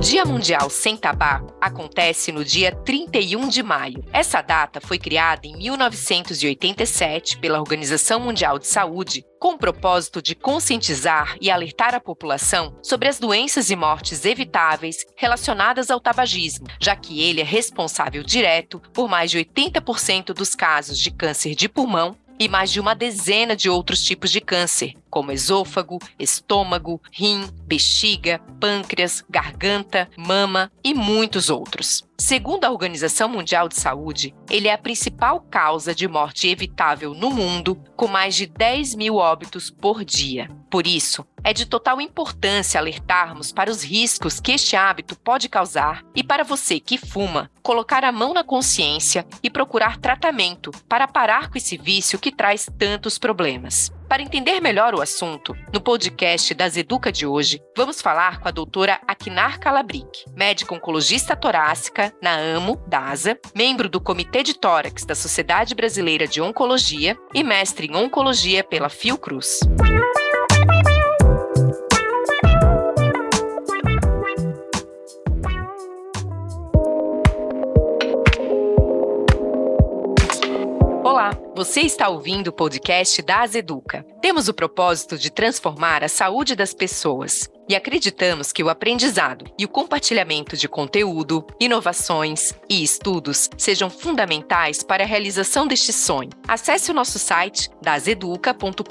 Dia Mundial Sem Tabaco acontece no dia 31 de maio. Essa data foi criada em 1987 pela Organização Mundial de Saúde com o propósito de conscientizar e alertar a população sobre as doenças e mortes evitáveis relacionadas ao tabagismo, já que ele é responsável direto por mais de 80% dos casos de câncer de pulmão e mais de uma dezena de outros tipos de câncer, como esôfago, estômago, rim, bexiga, pâncreas, garganta, mama e muitos outros. Segundo a Organização Mundial de Saúde, ele é a principal causa de morte evitável no mundo, com mais de 10 mil óbitos por dia. Por isso, é de total importância alertarmos para os riscos que este hábito pode causar e para você que fuma, colocar a mão na consciência e procurar tratamento para parar com esse vício que traz tantos problemas. Para entender melhor o assunto, no podcast das Educa de hoje, vamos falar com a doutora Akinar Calabric, médica oncologista torácica na AMO, DASA, membro do Comitê de Tórax da Sociedade Brasileira de Oncologia e mestre em Oncologia pela Fiocruz. Você está ouvindo o podcast da Azeduca. Temos o propósito de transformar a saúde das pessoas e acreditamos que o aprendizado e o compartilhamento de conteúdo, inovações e estudos sejam fundamentais para a realização deste sonho. Acesse o nosso site dazeduca.com.br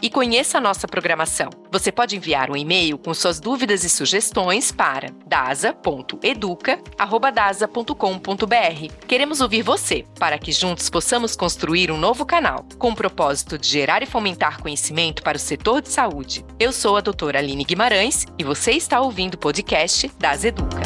e conheça a nossa programação. Você pode enviar um e-mail com suas dúvidas e sugestões para dasa.educa@dasa.com.br. Queremos ouvir você para que juntos possamos construir um novo canal com o propósito de gerar e fomentar conhecimento para o setor de saúde. Eu sou a doutora Aline Guimarães e você está ouvindo o podcast das Educa.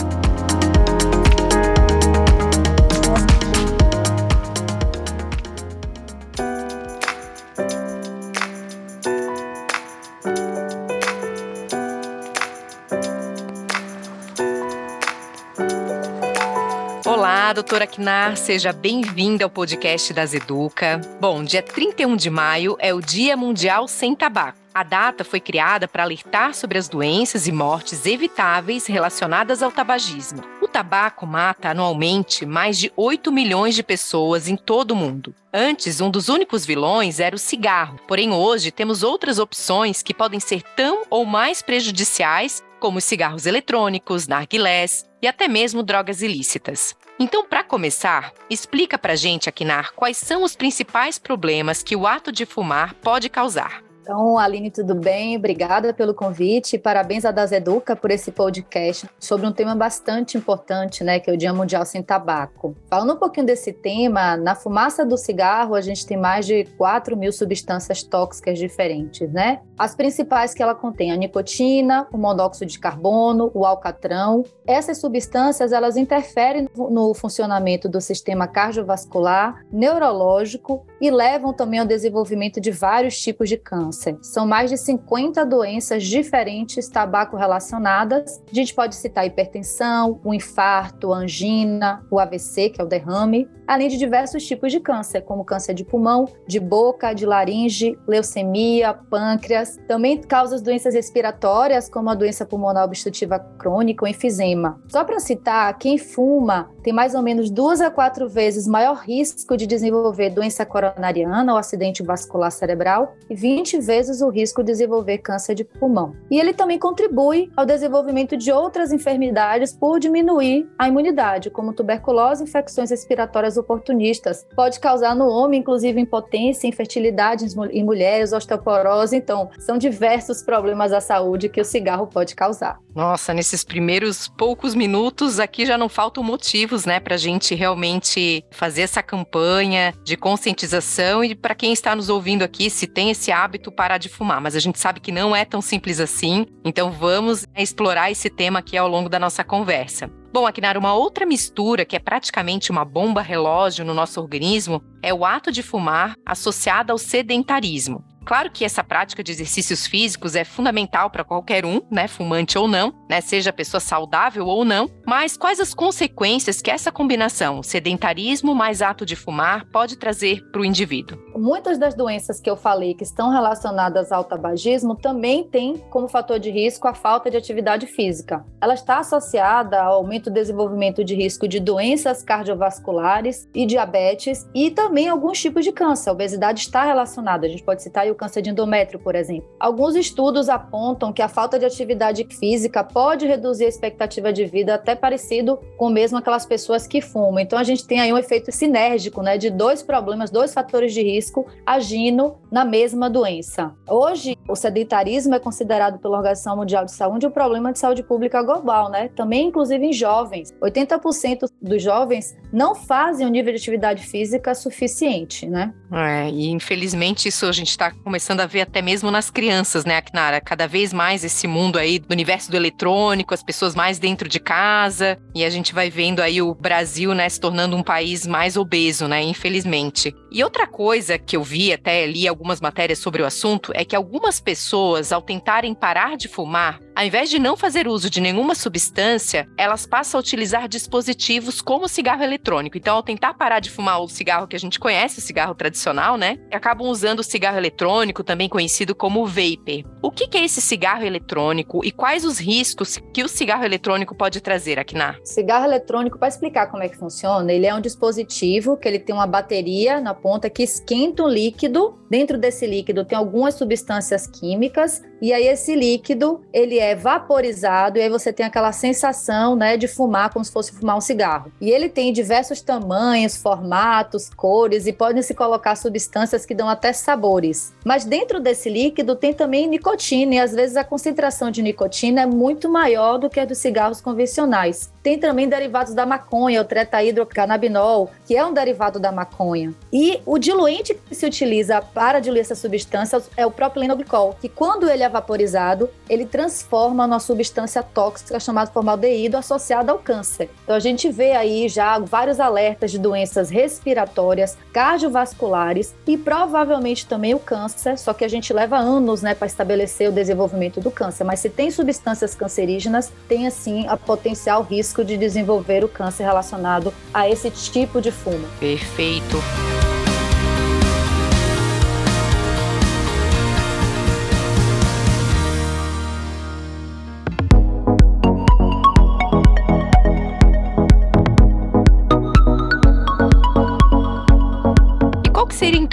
Olá, doutora Knar, seja bem-vinda ao podcast das Educa. Bom, dia 31 de maio é o Dia Mundial Sem Tabaco. A data foi criada para alertar sobre as doenças e mortes evitáveis relacionadas ao tabagismo. O tabaco mata anualmente mais de 8 milhões de pessoas em todo o mundo. Antes, um dos únicos vilões era o cigarro, porém hoje temos outras opções que podem ser tão ou mais prejudiciais como os cigarros eletrônicos, narguilés e até mesmo drogas ilícitas. Então, para começar, explica para gente, Akinar, quais são os principais problemas que o ato de fumar pode causar. Então, Aline, tudo bem? Obrigada pelo convite. Parabéns a Das Educa por esse podcast sobre um tema bastante importante, né, que é o Dia Mundial Sem Tabaco. Falando um pouquinho desse tema, na fumaça do cigarro a gente tem mais de 4 mil substâncias tóxicas diferentes, né? As principais que ela contém a nicotina, o monóxido de carbono, o alcatrão. Essas substâncias, elas interferem no funcionamento do sistema cardiovascular, neurológico e levam também ao desenvolvimento de vários tipos de câncer câncer. São mais de 50 doenças diferentes tabaco relacionadas. A gente pode citar hipertensão, o infarto, a angina, o AVC, que é o derrame, além de diversos tipos de câncer, como câncer de pulmão, de boca, de laringe, leucemia, pâncreas. Também causa doenças respiratórias, como a doença pulmonar obstrutiva crônica ou enfisema. Só para citar, quem fuma tem mais ou menos duas a quatro vezes maior risco de desenvolver doença coronariana ou acidente vascular cerebral e 20 vezes o risco de desenvolver câncer de pulmão. E ele também contribui ao desenvolvimento de outras enfermidades por diminuir a imunidade, como tuberculose infecções respiratórias oportunistas. Pode causar no homem, inclusive, impotência, infertilidade em mulheres, osteoporose. Então, são diversos problemas à saúde que o cigarro pode causar. Nossa, nesses primeiros poucos minutos aqui já não faltam motivos, né, para a gente realmente fazer essa campanha de conscientização e para quem está nos ouvindo aqui, se tem esse hábito, parar de fumar, mas a gente sabe que não é tão simples assim, então vamos explorar esse tema aqui ao longo da nossa conversa. Bom, Akinar, uma outra mistura que é praticamente uma bomba relógio no nosso organismo é o ato de fumar associado ao sedentarismo. Claro que essa prática de exercícios físicos é fundamental para qualquer um, né, fumante ou não, né, seja pessoa saudável ou não, mas quais as consequências que essa combinação, sedentarismo mais ato de fumar, pode trazer para o indivíduo? Muitas das doenças que eu falei que estão relacionadas ao tabagismo também têm como fator de risco a falta de atividade física. Ela está associada ao aumento do desenvolvimento de risco de doenças cardiovasculares e diabetes e também alguns tipos de câncer. A obesidade está relacionada, a gente pode citar o câncer de endométrio, por exemplo. Alguns estudos apontam que a falta de atividade física pode reduzir a expectativa de vida até parecido com mesmo aquelas pessoas que fumam. Então a gente tem aí um efeito sinérgico, né, de dois problemas, dois fatores de risco agindo na mesma doença. Hoje, o sedentarismo é considerado pela Organização Mundial de Saúde um problema de saúde pública global, né? Também inclusive em jovens. 80% dos jovens não fazem um nível de atividade física suficiente, né? É, e infelizmente isso a gente está começando a ver até mesmo nas crianças, né, Aknara? Cada vez mais esse mundo aí do universo do eletrônico, as pessoas mais dentro de casa, e a gente vai vendo aí o Brasil, né, se tornando um país mais obeso, né, infelizmente. E outra coisa que eu vi, até li algumas matérias sobre o assunto, é que algumas pessoas, ao tentarem parar de fumar, ao invés de não fazer uso de nenhuma substância, elas passam a utilizar dispositivos como cigarro eletrônico. Então, ao tentar parar de fumar o cigarro que a gente conhece, o cigarro tradicional, né, acabam usando o cigarro eletrônico, também conhecido como vapor. O que é esse cigarro eletrônico e quais os riscos que o cigarro eletrônico pode trazer, Aknar? Cigarro eletrônico, para explicar como é que funciona, ele é um dispositivo que ele tem uma bateria na ponta que esquenta um líquido. Dentro desse líquido tem algumas substâncias químicas e aí esse líquido ele é vaporizado e aí você tem aquela sensação, né, de fumar como se fosse fumar um cigarro. E ele tem diversos tamanhos, formatos, cores e podem se colocar substâncias que dão até sabores. Mas dentro desse líquido tem também nicotina e às vezes a concentração de nicotina é muito maior do que a dos cigarros convencionais. Tem também derivados da maconha, o tretaidrocannabinol, que é um derivado da maconha. E o diluente que se utiliza para diluir essa substância é o propilenoglicol, que quando ele é vaporizado, ele transforma numa substância tóxica chamada formaldeído associada ao câncer. Então a gente vê aí já vários alertas de doenças respiratórias, cardiovasculares e provavelmente também o câncer, só que a gente leva anos, né, para estabelecer o desenvolvimento do câncer, mas se tem substâncias cancerígenas, tem assim a potencial risco de desenvolver o câncer relacionado a esse tipo de fumo. Perfeito.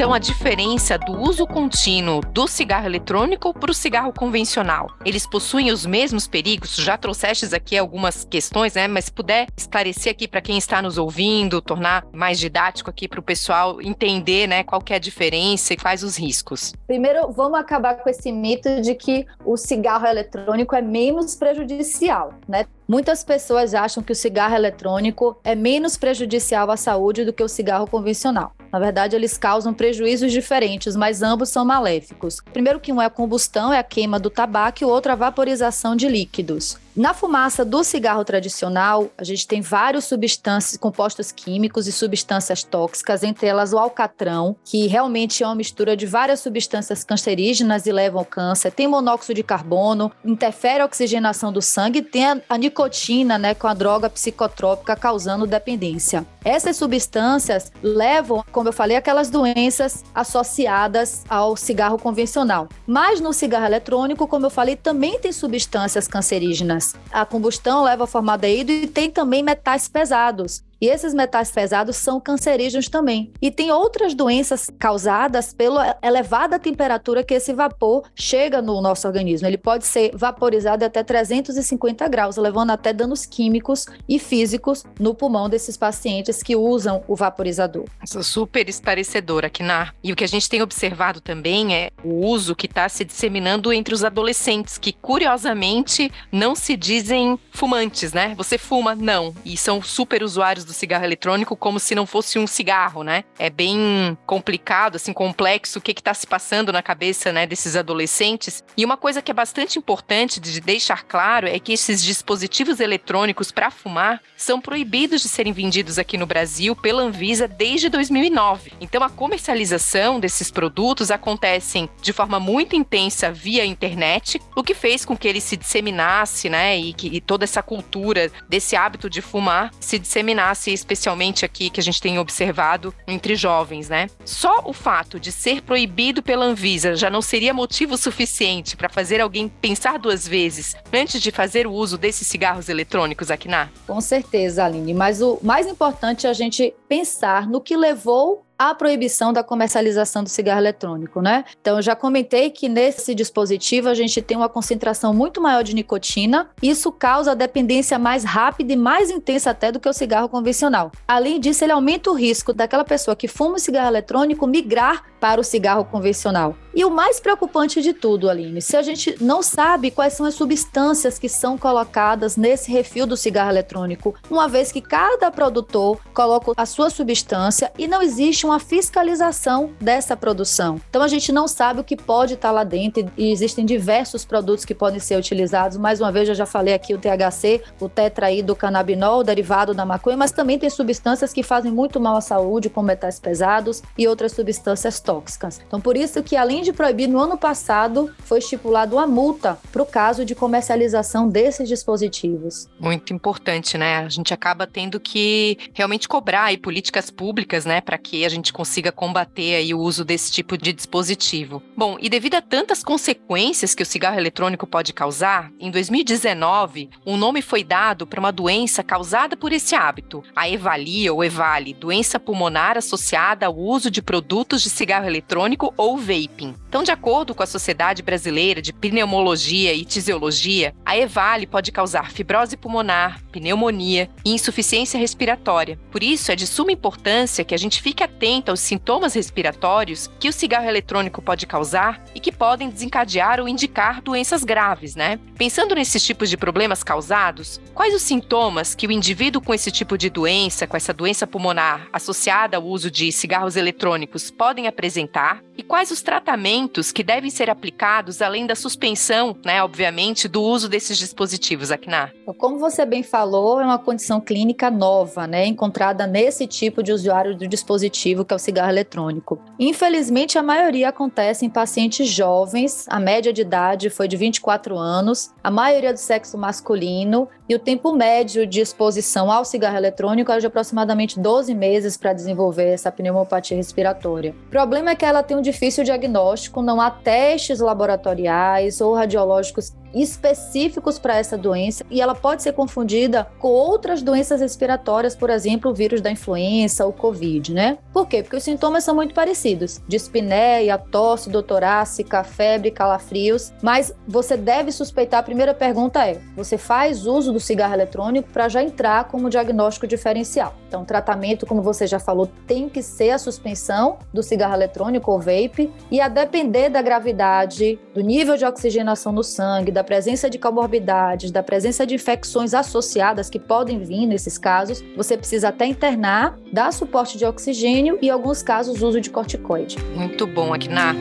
Então a diferença do uso contínuo do cigarro eletrônico para o cigarro convencional? Eles possuem os mesmos perigos? Já trouxestes aqui algumas questões, né? Mas se puder esclarecer aqui para quem está nos ouvindo, tornar mais didático aqui para o pessoal entender, né, qual que é a diferença e quais os riscos. Primeiro, vamos acabar com esse mito de que o cigarro eletrônico é menos prejudicial, né? Muitas pessoas acham que o cigarro eletrônico é menos prejudicial à saúde do que o cigarro convencional. Na verdade, eles causam prejuízos diferentes, mas ambos são maléficos. Primeiro que um é a combustão, é a queima do tabaco, e o outro a vaporização de líquidos. Na fumaça do cigarro tradicional, a gente tem vários substâncias, compostos químicos e substâncias tóxicas, entre elas o alcatrão, que realmente é uma mistura de várias substâncias cancerígenas e levam ao câncer. Tem monóxido de carbono, interfere a oxigenação do sangue, tem a, a nicotina, né, com a droga psicotrópica causando dependência. Essas substâncias levam, como eu falei, aquelas doenças associadas ao cigarro convencional. Mas no cigarro eletrônico, como eu falei, também tem substâncias cancerígenas. A combustão leva a formaldeído e tem também metais pesados. E esses metais pesados são cancerígenos também. E tem outras doenças causadas pela elevada temperatura que esse vapor chega no nosso organismo. Ele pode ser vaporizado até 350 graus, levando até danos químicos e físicos no pulmão desses pacientes que usam o vaporizador. É super esclarecedor, Akinar. E o que a gente tem observado também é o uso que está se disseminando entre os adolescentes, que curiosamente não se dizem fumantes, né? Você fuma? Não. E são super usuários do do cigarro eletrônico como se não fosse um cigarro, né? É bem complicado, assim, complexo o que está se passando na cabeça, né, desses adolescentes. E uma coisa que é bastante importante de deixar claro é que esses dispositivos eletrônicos para fumar são proibidos de serem vendidos aqui no Brasil pela Anvisa desde 2009. Então a comercialização desses produtos acontecem de forma muito intensa via internet, o que fez com que ele se disseminasse, né, e que e toda essa cultura desse hábito de fumar se disseminasse, especialmente aqui que a gente tem observado entre jovens, né? Só o fato de ser proibido pela Anvisa já não seria motivo suficiente para fazer alguém pensar duas vezes antes de fazer o uso desses cigarros eletrônicos, Akina? Com certeza, Aline, mas o mais importante é a gente pensar no que levou a proibição da comercialização do cigarro eletrônico, né? Então, eu já comentei que nesse dispositivo a gente tem uma concentração muito maior de nicotina. Isso causa a dependência mais rápida e mais intensa até do que o cigarro convencional. Além disso, ele aumenta o risco daquela pessoa que fuma o cigarro eletrônico migrar para o cigarro convencional. E o mais preocupante de tudo, Aline, se a gente não sabe quais são as substâncias que são colocadas nesse refil do cigarro eletrônico, uma vez que cada produtor coloca a sua substância e não existe uma fiscalização dessa produção. Então a gente não sabe o que pode estar lá dentro e existem diversos produtos que podem ser utilizados. Mais uma vez, eu já falei aqui o THC, o tetraído canabinol, derivado da maconha, mas também tem substâncias que fazem muito mal à saúde, como metais pesados e outras substâncias tóxicas. Então, por isso que, além de proibir, no ano passado foi estipulado uma multa para o caso de comercialização desses dispositivos. Muito importante, né? A gente acaba tendo que realmente cobrar aí políticas públicas, né, para que a gente consiga combater aí o uso desse tipo de dispositivo. Bom, e devido a tantas consequências que o cigarro eletrônico pode causar, em 2019, um nome foi dado para uma doença causada por esse hábito, a EVALI ou EVALI, doença pulmonar associada ao uso de produtos de cigarro eletrônico ou vaping. Então, de acordo com a Sociedade Brasileira de Pneumologia e Tisiologia, a EVALI pode causar fibrose pulmonar, pneumonia e insuficiência respiratória. Por isso, é de suma importância que a gente fique atento aos sintomas respiratórios que o cigarro eletrônico pode causar e que podem desencadear ou indicar doenças graves, né? Pensando nesses tipos de problemas causados, quais os sintomas que o indivíduo com esse tipo de doença, com essa doença pulmonar associada ao uso de cigarros eletrônicos, podem apresentar? E quais os tratamentos que devem ser aplicados além da suspensão, né, obviamente, do uso desses dispositivos, Aknar? Como você bem falou, é uma condição clínica nova, né, encontrada nesse tipo de usuário do dispositivo que é o cigarro eletrônico. Infelizmente, a maioria acontece em pacientes jovens, a média de idade foi de 24 anos, a maioria do sexo masculino e o tempo médio de exposição ao cigarro eletrônico é de aproximadamente 12 meses para desenvolver essa pneumopatia respiratória. O problema é que ela tem um difícil diagnóstico, não há testes laboratoriais ou radiológicos específicos para essa doença e ela pode ser confundida com outras doenças respiratórias, por exemplo, o vírus da influenza, o Covid, né? Por quê? Porque os sintomas são muito parecidos: dispneia, tosse, doutorácica, febre, calafrios. Mas você deve suspeitar. A primeira pergunta é: você faz uso do cigarro eletrônico para já entrar como diagnóstico diferencial? Então, tratamento, como você já falou, tem que ser a suspensão do cigarro eletrônico ou vape e a depender da gravidade, do nível de oxigenação no sangue, da presença de comorbidades, da presença de infecções associadas que podem vir nesses casos, você precisa até internar, dar suporte de oxigênio e, em alguns casos, uso de corticoide. Muito bom, Akina.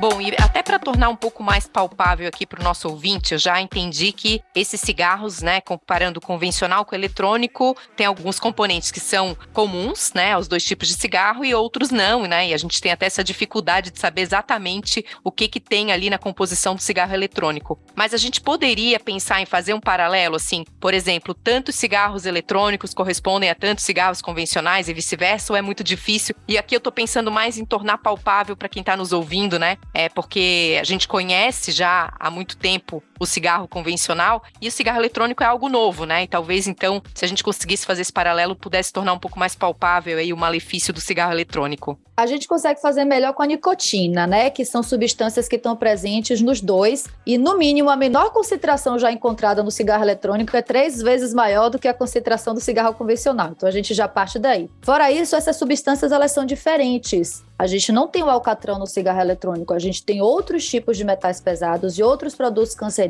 Bom, e até para tornar um pouco mais palpável aqui para o nosso ouvinte, eu já entendi que esses cigarros, né, comparando o convencional com o eletrônico, tem alguns componentes que são comuns, né, aos dois tipos de cigarro e outros não, né? E a gente tem até essa dificuldade de saber exatamente o que que tem ali na composição do cigarro eletrônico. Mas a gente poderia pensar em fazer um paralelo assim, por exemplo, tantos cigarros eletrônicos correspondem a tantos cigarros convencionais e vice-versa, ou é muito difícil? E aqui eu estou pensando mais em tornar palpável para quem está nos ouvindo, né? É porque a gente conhece já há muito tempo o cigarro convencional e o cigarro eletrônico é algo novo, né? E talvez então, se a gente conseguisse fazer esse paralelo, pudesse tornar um pouco mais palpável aí o malefício do cigarro eletrônico. A gente consegue fazer melhor com a nicotina, né? Que são substâncias que estão presentes nos dois e no mínimo a menor concentração já encontrada no cigarro eletrônico é três vezes maior do que a concentração do cigarro convencional. Então a gente já parte daí. Fora isso, essas substâncias elas são diferentes. A gente não tem o alcatrão no cigarro eletrônico, a gente tem outros tipos de metais pesados e outros produtos cancerígenos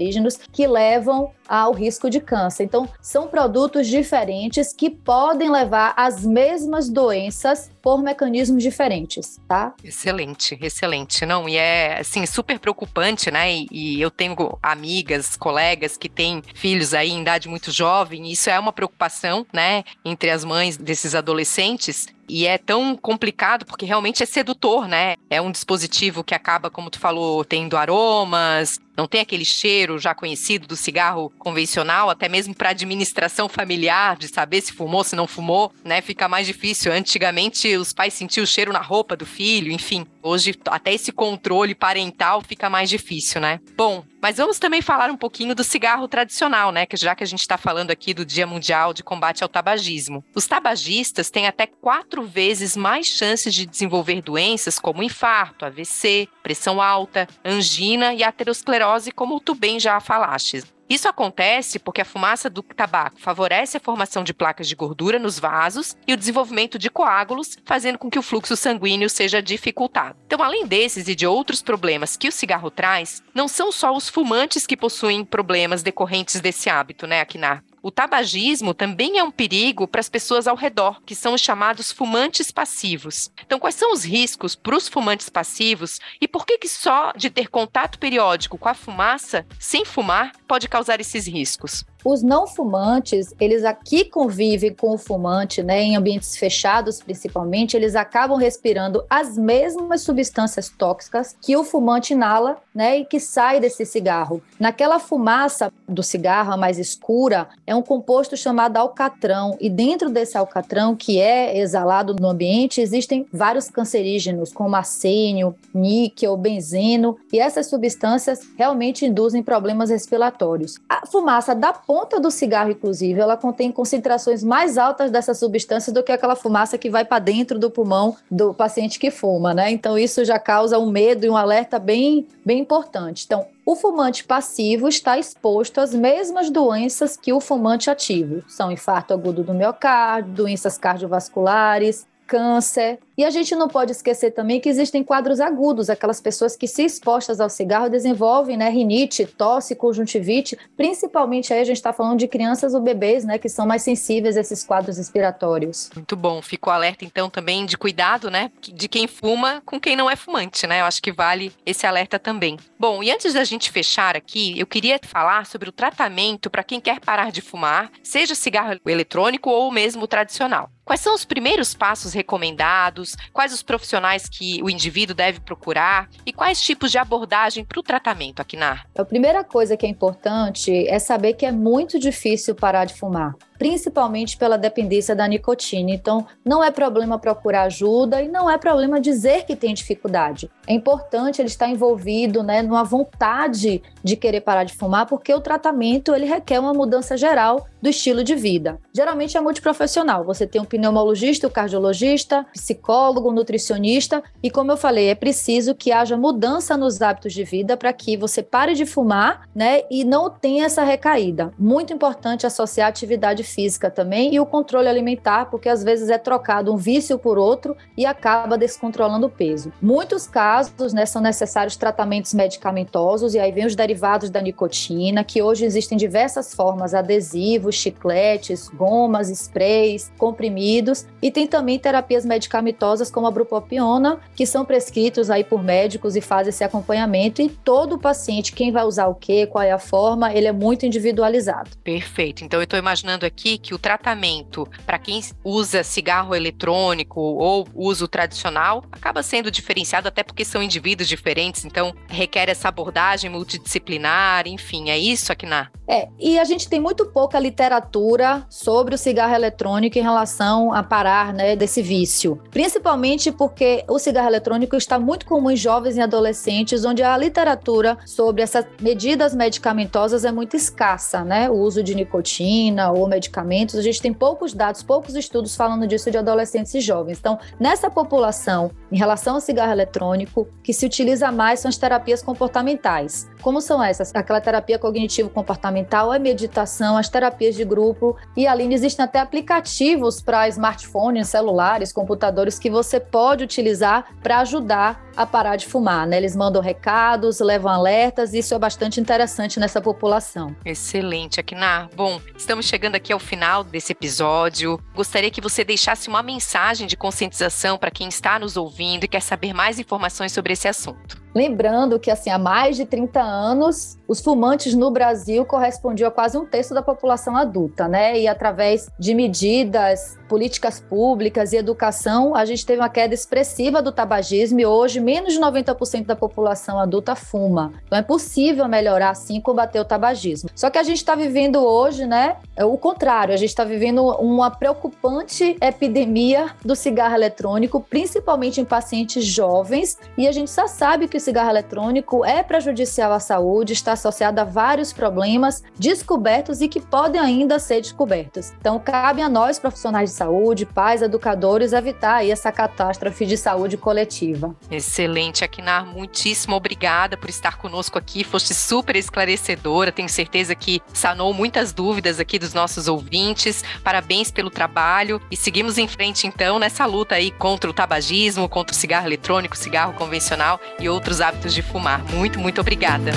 que levam ao risco de câncer. Então, são produtos diferentes que podem levar às mesmas doenças por mecanismos diferentes, tá? Excelente, excelente. Não, e é assim super preocupante, né? E, e eu tenho amigas, colegas que têm filhos aí em idade muito jovem, e isso é uma preocupação, né, entre as mães desses adolescentes. E é tão complicado porque realmente é sedutor, né? É um dispositivo que acaba, como tu falou, tendo aromas, não tem aquele cheiro já conhecido do cigarro convencional, até mesmo para administração familiar, de saber se fumou, se não fumou, né? Fica mais difícil. Antigamente os pais sentiam o cheiro na roupa do filho, enfim. Hoje até esse controle parental fica mais difícil, né? Bom, mas vamos também falar um pouquinho do cigarro tradicional, né? Que já que a gente está falando aqui do Dia Mundial de Combate ao Tabagismo. Os tabagistas têm até quatro vezes mais chances de desenvolver doenças como infarto, AVC, pressão alta, angina e aterosclerose como tu bem já falaste. Isso acontece porque a fumaça do tabaco favorece a formação de placas de gordura nos vasos e o desenvolvimento de coágulos, fazendo com que o fluxo sanguíneo seja dificultado. Então, além desses e de outros problemas que o cigarro traz, não são só os fumantes que possuem problemas decorrentes desse hábito, né, Akinar? O tabagismo também é um perigo para as pessoas ao redor, que são os chamados fumantes passivos. Então, quais são os riscos para os fumantes passivos e por que, que só de ter contato periódico com a fumaça, sem fumar, pode causar esses riscos? Os não fumantes, eles aqui convivem com o fumante, né, em ambientes fechados principalmente, eles acabam respirando as mesmas substâncias tóxicas que o fumante inala, né, e que sai desse cigarro. Naquela fumaça do cigarro, a mais escura, é um composto chamado alcatrão, e dentro desse alcatrão que é exalado no ambiente, existem vários cancerígenos, como arsênio, níquel, benzeno, e essas substâncias realmente induzem problemas respiratórios. A fumaça da ponta do cigarro, inclusive, ela contém concentrações mais altas dessa substância do que aquela fumaça que vai para dentro do pulmão do paciente que fuma, né? Então isso já causa um medo e um alerta bem, bem importante. Então, o fumante passivo está exposto às mesmas doenças que o fumante ativo. São infarto agudo do miocárdio, doenças cardiovasculares, câncer. E a gente não pode esquecer também que existem quadros agudos, aquelas pessoas que, se expostas ao cigarro, desenvolvem né, rinite, tosse, conjuntivite. Principalmente aí a gente está falando de crianças ou bebês, né, que são mais sensíveis a esses quadros respiratórios. Muito bom. Ficou alerta, então, também de cuidado, né, de quem fuma com quem não é fumante, né? Eu acho que vale esse alerta também. Bom, e antes da gente fechar aqui, eu queria falar sobre o tratamento para quem quer parar de fumar, seja cigarro eletrônico ou mesmo tradicional. Quais são os primeiros passos recomendados? Quais os profissionais que o indivíduo deve procurar? E quais tipos de abordagem para o tratamento, Akinar? A primeira coisa que é importante é saber que é muito difícil parar de fumar principalmente pela dependência da nicotina. Então, não é problema procurar ajuda e não é problema dizer que tem dificuldade. É importante ele estar envolvido, né, numa vontade de querer parar de fumar, porque o tratamento ele requer uma mudança geral do estilo de vida. Geralmente é multiprofissional. Você tem um pneumologista, um cardiologista, psicólogo, nutricionista e como eu falei, é preciso que haja mudança nos hábitos de vida para que você pare de fumar, né, e não tenha essa recaída. Muito importante associar atividade física também e o controle alimentar, porque às vezes é trocado um vício por outro e acaba descontrolando o peso. Muitos casos, né, são necessários tratamentos medicamentosos e aí vem os derivados da nicotina, que hoje existem diversas formas, adesivos, chicletes, gomas, sprays, comprimidos e tem também terapias medicamentosas como a bupropiona, que são prescritos aí por médicos e fazem esse acompanhamento e todo paciente, quem vai usar o que, qual é a forma, ele é muito individualizado. Perfeito. Então eu estou imaginando aqui aqui que o tratamento para quem usa cigarro eletrônico ou uso tradicional acaba sendo diferenciado até porque são indivíduos diferentes, então requer essa abordagem multidisciplinar, enfim, é isso, Akina? É, e a gente tem muito pouca literatura sobre o cigarro eletrônico em relação a parar né, desse vício. Principalmente porque o cigarro eletrônico está muito comum em jovens e adolescentes, onde a literatura sobre essas medidas medicamentosas é muito escassa, né? O uso de nicotina ou medicamentos, a gente tem poucos dados, poucos estudos falando disso de adolescentes e jovens. Então, nessa população, em relação ao cigarro eletrônico, que se utiliza mais são as terapias comportamentais. Como são essas? Aquela terapia cognitivo-comportamental, a meditação, as terapias de grupo e ali existem até aplicativos para smartphones, celulares, computadores que você pode utilizar para ajudar a parar de fumar, né? Eles mandam recados, levam alertas, e isso é bastante interessante nessa população. Excelente, Akina. Bom, estamos chegando aqui ao final desse episódio. Gostaria que você deixasse uma mensagem de conscientização para quem está nos ouvindo e quer saber mais informações sobre esse assunto. Lembrando que, assim, há mais de 30 anos, os fumantes no Brasil correspondiam a quase um terço da população adulta, né? E através de medidas, políticas públicas e educação, a gente teve uma queda expressiva do tabagismo e hoje menos de 90% da população adulta fuma. Então é possível melhorar, sim, combater o tabagismo. Só que a gente está vivendo hoje, né, é o contrário, a gente está vivendo uma preocupante epidemia do cigarro eletrônico, principalmente em pacientes jovens, e a gente já sabe que cigarro eletrônico é prejudicial à saúde, está associado a vários problemas descobertos e que podem ainda ser descobertos. Então, cabe a nós, profissionais de saúde, pais, educadores, evitar aí essa catástrofe de saúde coletiva. Excelente, Akinar, muitíssimo obrigada por estar conosco aqui, foste super esclarecedora, tenho certeza que sanou muitas dúvidas aqui dos nossos ouvintes. Parabéns pelo trabalho e seguimos em frente então nessa luta aí contra o tabagismo, contra o cigarro eletrônico, cigarro convencional e outros hábitos de fumar. Muito, muito obrigada.